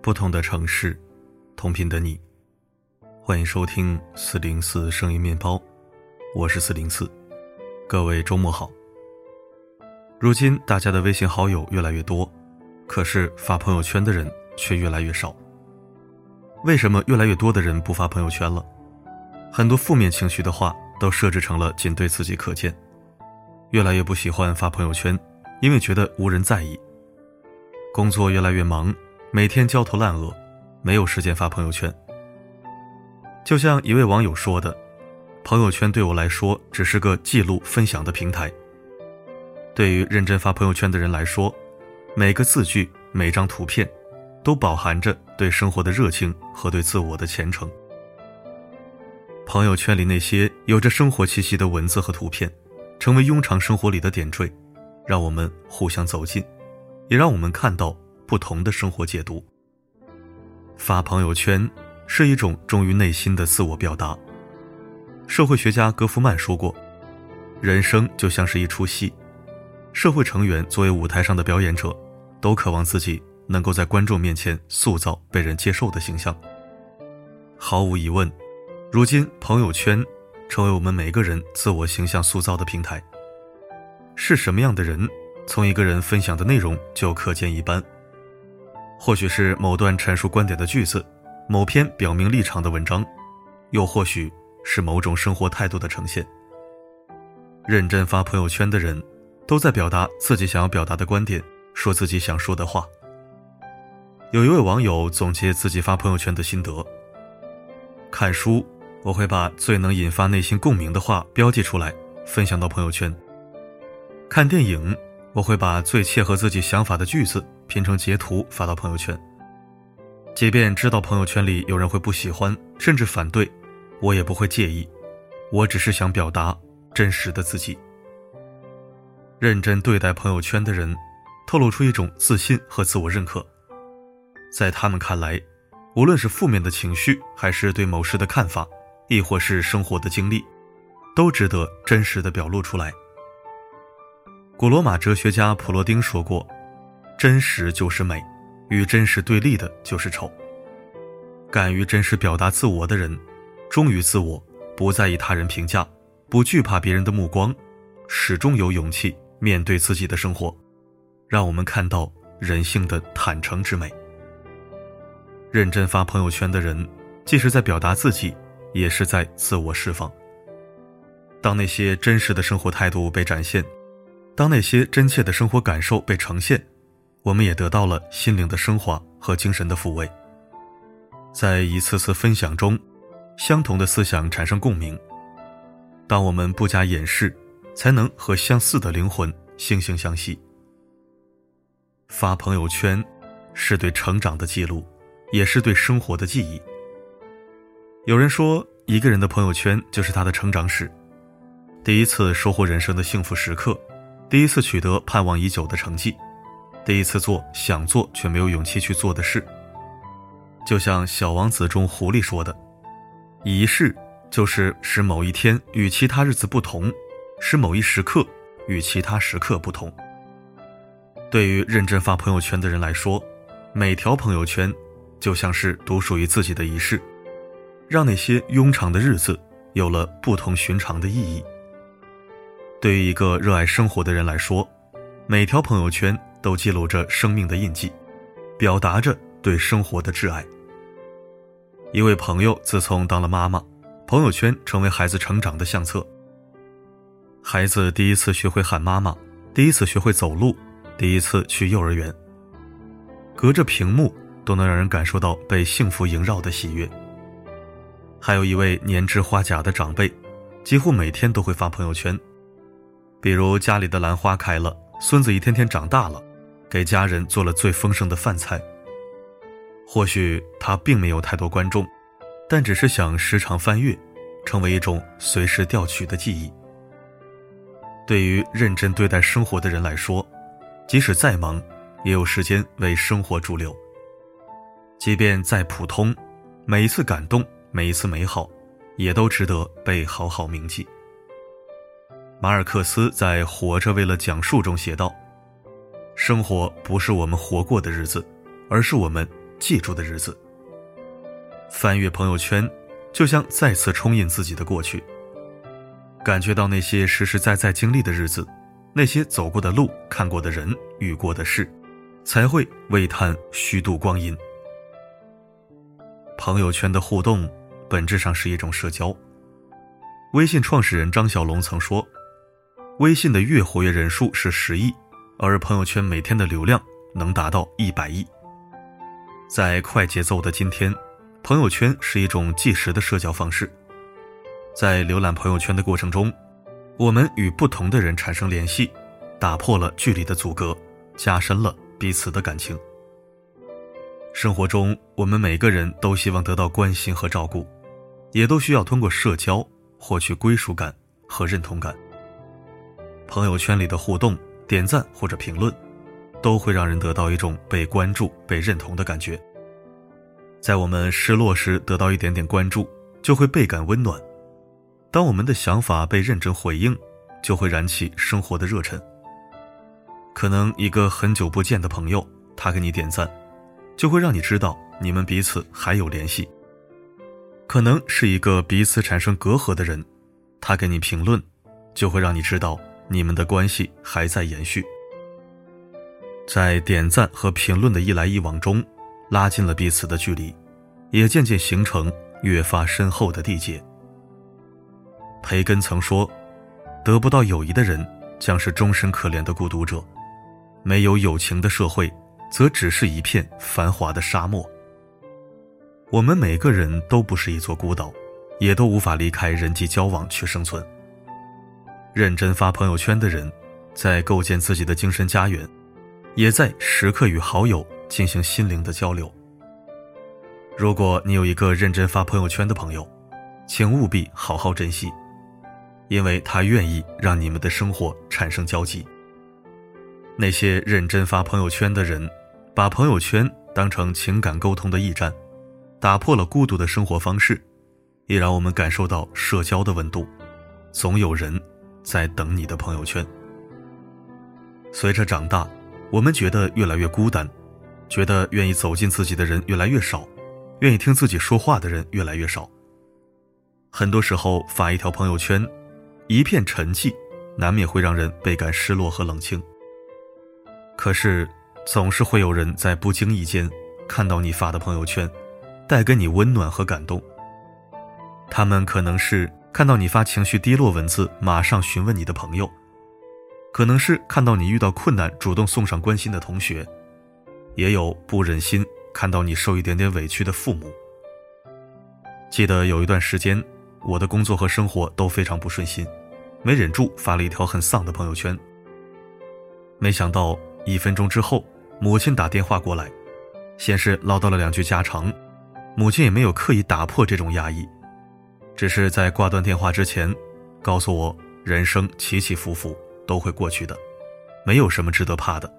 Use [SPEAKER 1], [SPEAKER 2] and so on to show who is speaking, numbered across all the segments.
[SPEAKER 1] 不同的城市，同频的你，欢迎收听四零四声音面包，我是四零四，各位周末好。如今大家的微信好友越来越多，可是发朋友圈的人却越来越少。为什么越来越多的人不发朋友圈了？很多负面情绪的话都设置成了仅对自己可见，越来越不喜欢发朋友圈，因为觉得无人在意。工作越来越忙。每天焦头烂额，没有时间发朋友圈。就像一位网友说的：“朋友圈对我来说只是个记录分享的平台。”对于认真发朋友圈的人来说，每个字句、每张图片，都饱含着对生活的热情和对自我的虔诚。朋友圈里那些有着生活气息的文字和图片，成为庸常生活里的点缀，让我们互相走近，也让我们看到。不同的生活解读。发朋友圈是一种忠于内心的自我表达。社会学家戈夫曼说过：“人生就像是一出戏，社会成员作为舞台上的表演者，都渴望自己能够在观众面前塑造被人接受的形象。”毫无疑问，如今朋友圈成为我们每个人自我形象塑造的平台。是什么样的人，从一个人分享的内容就可见一斑。或许是某段阐述观点的句子，某篇表明立场的文章，又或许是某种生活态度的呈现。认真发朋友圈的人，都在表达自己想要表达的观点，说自己想说的话。有一位网友总结自己发朋友圈的心得：看书，我会把最能引发内心共鸣的话标记出来，分享到朋友圈；看电影。我会把最切合自己想法的句子拼成截图发到朋友圈，即便知道朋友圈里有人会不喜欢甚至反对，我也不会介意。我只是想表达真实的自己。认真对待朋友圈的人，透露出一种自信和自我认可。在他们看来，无论是负面的情绪，还是对某事的看法，亦或是生活的经历，都值得真实的表露出来。古罗马哲学家普罗丁说过：“真实就是美，与真实对立的就是丑。”敢于真实表达自我的人，忠于自我，不在意他人评价，不惧怕别人的目光，始终有勇气面对自己的生活，让我们看到人性的坦诚之美。认真发朋友圈的人，既是在表达自己，也是在自我释放。当那些真实的生活态度被展现。当那些真切的生活感受被呈现，我们也得到了心灵的升华和精神的抚慰。在一次次分享中，相同的思想产生共鸣。当我们不加掩饰，才能和相似的灵魂惺惺相惜。发朋友圈，是对成长的记录，也是对生活的记忆。有人说，一个人的朋友圈就是他的成长史，第一次收获人生的幸福时刻。第一次取得盼望已久的成绩，第一次做想做却没有勇气去做的事。就像《小王子》中狐狸说的：“仪式就是使某一天与其他日子不同，使某一时刻与其他时刻不同。”对于认真发朋友圈的人来说，每条朋友圈就像是独属于自己的仪式，让那些庸常的日子有了不同寻常的意义。对于一个热爱生活的人来说，每条朋友圈都记录着生命的印记，表达着对生活的挚爱。一位朋友自从当了妈妈，朋友圈成为孩子成长的相册。孩子第一次学会喊妈妈，第一次学会走路，第一次去幼儿园，隔着屏幕都能让人感受到被幸福萦绕的喜悦。还有一位年知花甲的长辈，几乎每天都会发朋友圈。比如家里的兰花开了，孙子一天天长大了，给家人做了最丰盛的饭菜。或许他并没有太多观众，但只是想时常翻阅，成为一种随时调取的记忆。对于认真对待生活的人来说，即使再忙，也有时间为生活驻留。即便再普通，每一次感动，每一次美好，也都值得被好好铭记。马尔克斯在《活着为了讲述》中写道：“生活不是我们活过的日子，而是我们记住的日子。”翻阅朋友圈，就像再次冲印自己的过去，感觉到那些实实在在经历的日子，那些走过的路、看过的人、遇过的事，才会为叹虚度光阴。朋友圈的互动，本质上是一种社交。微信创始人张小龙曾说。微信的月活跃人数是十亿，而朋友圈每天的流量能达到一百亿。在快节奏的今天，朋友圈是一种即时的社交方式。在浏览朋友圈的过程中，我们与不同的人产生联系，打破了距离的阻隔，加深了彼此的感情。生活中，我们每个人都希望得到关心和照顾，也都需要通过社交获取归属感和认同感。朋友圈里的互动、点赞或者评论，都会让人得到一种被关注、被认同的感觉。在我们失落时得到一点点关注，就会倍感温暖；当我们的想法被认真回应，就会燃起生活的热忱。可能一个很久不见的朋友，他给你点赞，就会让你知道你们彼此还有联系。可能是一个彼此产生隔阂的人，他给你评论，就会让你知道。你们的关系还在延续，在点赞和评论的一来一往中，拉近了彼此的距离，也渐渐形成越发深厚的缔结。培根曾说：“得不到友谊的人，将是终身可怜的孤独者；没有友情的社会，则只是一片繁华的沙漠。”我们每个人都不是一座孤岛，也都无法离开人际交往去生存。认真发朋友圈的人，在构建自己的精神家园，也在时刻与好友进行心灵的交流。如果你有一个认真发朋友圈的朋友，请务必好好珍惜，因为他愿意让你们的生活产生交集。那些认真发朋友圈的人，把朋友圈当成情感沟通的驿站，打破了孤独的生活方式，也让我们感受到社交的温度。总有人。在等你的朋友圈。随着长大，我们觉得越来越孤单，觉得愿意走进自己的人越来越少，愿意听自己说话的人越来越少。很多时候发一条朋友圈，一片沉寂，难免会让人倍感失落和冷清。可是，总是会有人在不经意间看到你发的朋友圈，带给你温暖和感动。他们可能是。看到你发情绪低落文字，马上询问你的朋友，可能是看到你遇到困难主动送上关心的同学，也有不忍心看到你受一点点委屈的父母。记得有一段时间，我的工作和生活都非常不顺心，没忍住发了一条很丧的朋友圈。没想到一分钟之后，母亲打电话过来，先是唠叨了两句家常，母亲也没有刻意打破这种压抑。只是在挂断电话之前，告诉我人生起起伏伏都会过去的，没有什么值得怕的。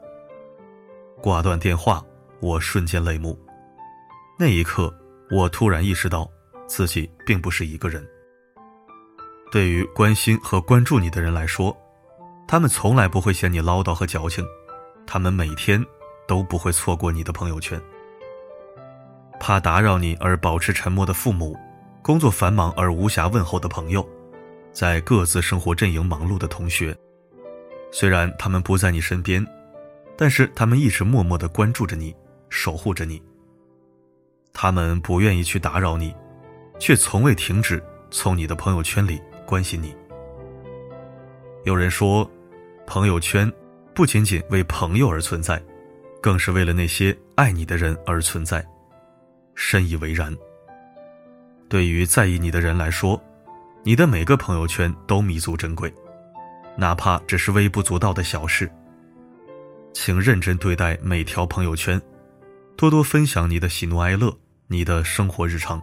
[SPEAKER 1] 挂断电话，我瞬间泪目。那一刻，我突然意识到自己并不是一个人。对于关心和关注你的人来说，他们从来不会嫌你唠叨和矫情，他们每天都不会错过你的朋友圈。怕打扰你而保持沉默的父母。工作繁忙而无暇问候的朋友，在各自生活阵营忙碌的同学，虽然他们不在你身边，但是他们一直默默的关注着你，守护着你。他们不愿意去打扰你，却从未停止从你的朋友圈里关心你。有人说，朋友圈不仅仅为朋友而存在，更是为了那些爱你的人而存在，深以为然。对于在意你的人来说，你的每个朋友圈都弥足珍贵，哪怕只是微不足道的小事。请认真对待每条朋友圈，多多分享你的喜怒哀乐，你的生活日常，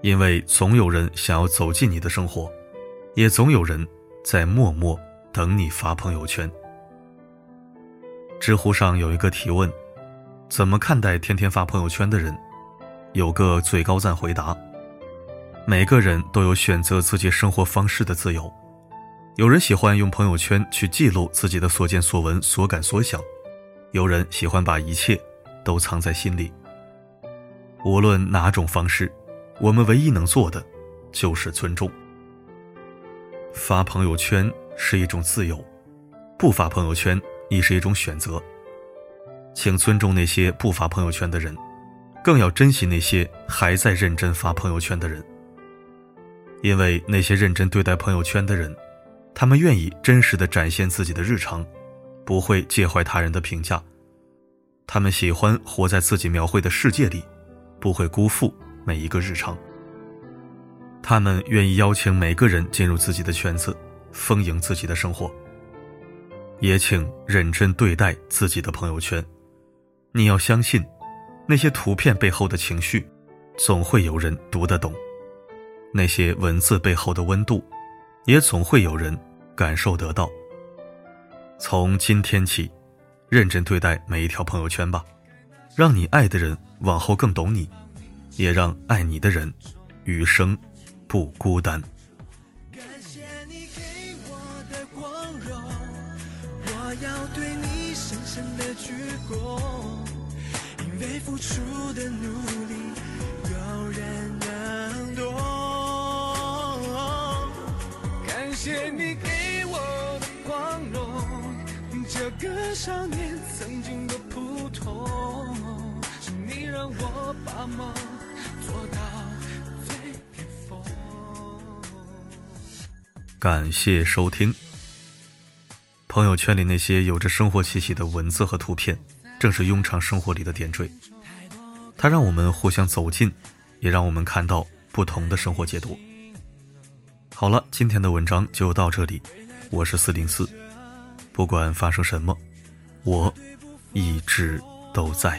[SPEAKER 1] 因为总有人想要走进你的生活，也总有人在默默等你发朋友圈。知乎上有一个提问：怎么看待天天发朋友圈的人？有个最高赞回答：每个人都有选择自己生活方式的自由。有人喜欢用朋友圈去记录自己的所见所闻、所感所想；有人喜欢把一切都藏在心里。无论哪种方式，我们唯一能做的就是尊重。发朋友圈是一种自由，不发朋友圈亦是一种选择。请尊重那些不发朋友圈的人，更要珍惜那些还在认真发朋友圈的人。因为那些认真对待朋友圈的人，他们愿意真实的展现自己的日常，不会介怀他人的评价。他们喜欢活在自己描绘的世界里，不会辜负每一个日常。他们愿意邀请每个人进入自己的圈子，丰盈自己的生活。也请认真对待自己的朋友圈。你要相信，那些图片背后的情绪，总会有人读得懂；那些文字背后的温度，也总会有人感受得到。从今天起，认真对待每一条朋友圈吧，让你爱的人往后更懂你，也让爱你的人余生不孤单。
[SPEAKER 2] 鞠躬。因为付出的努力，有人能懂。感谢你给我的光荣，这个少年曾经的普通，是你让我把梦做到最巅峰。
[SPEAKER 1] 感谢收听。朋友圈里那些有着生活气息的文字和图片，正是庸常生活里的点缀。它让我们互相走近，也让我们看到不同的生活解读。好了，今天的文章就到这里。我是四零四，不管发生什么，我一直都在。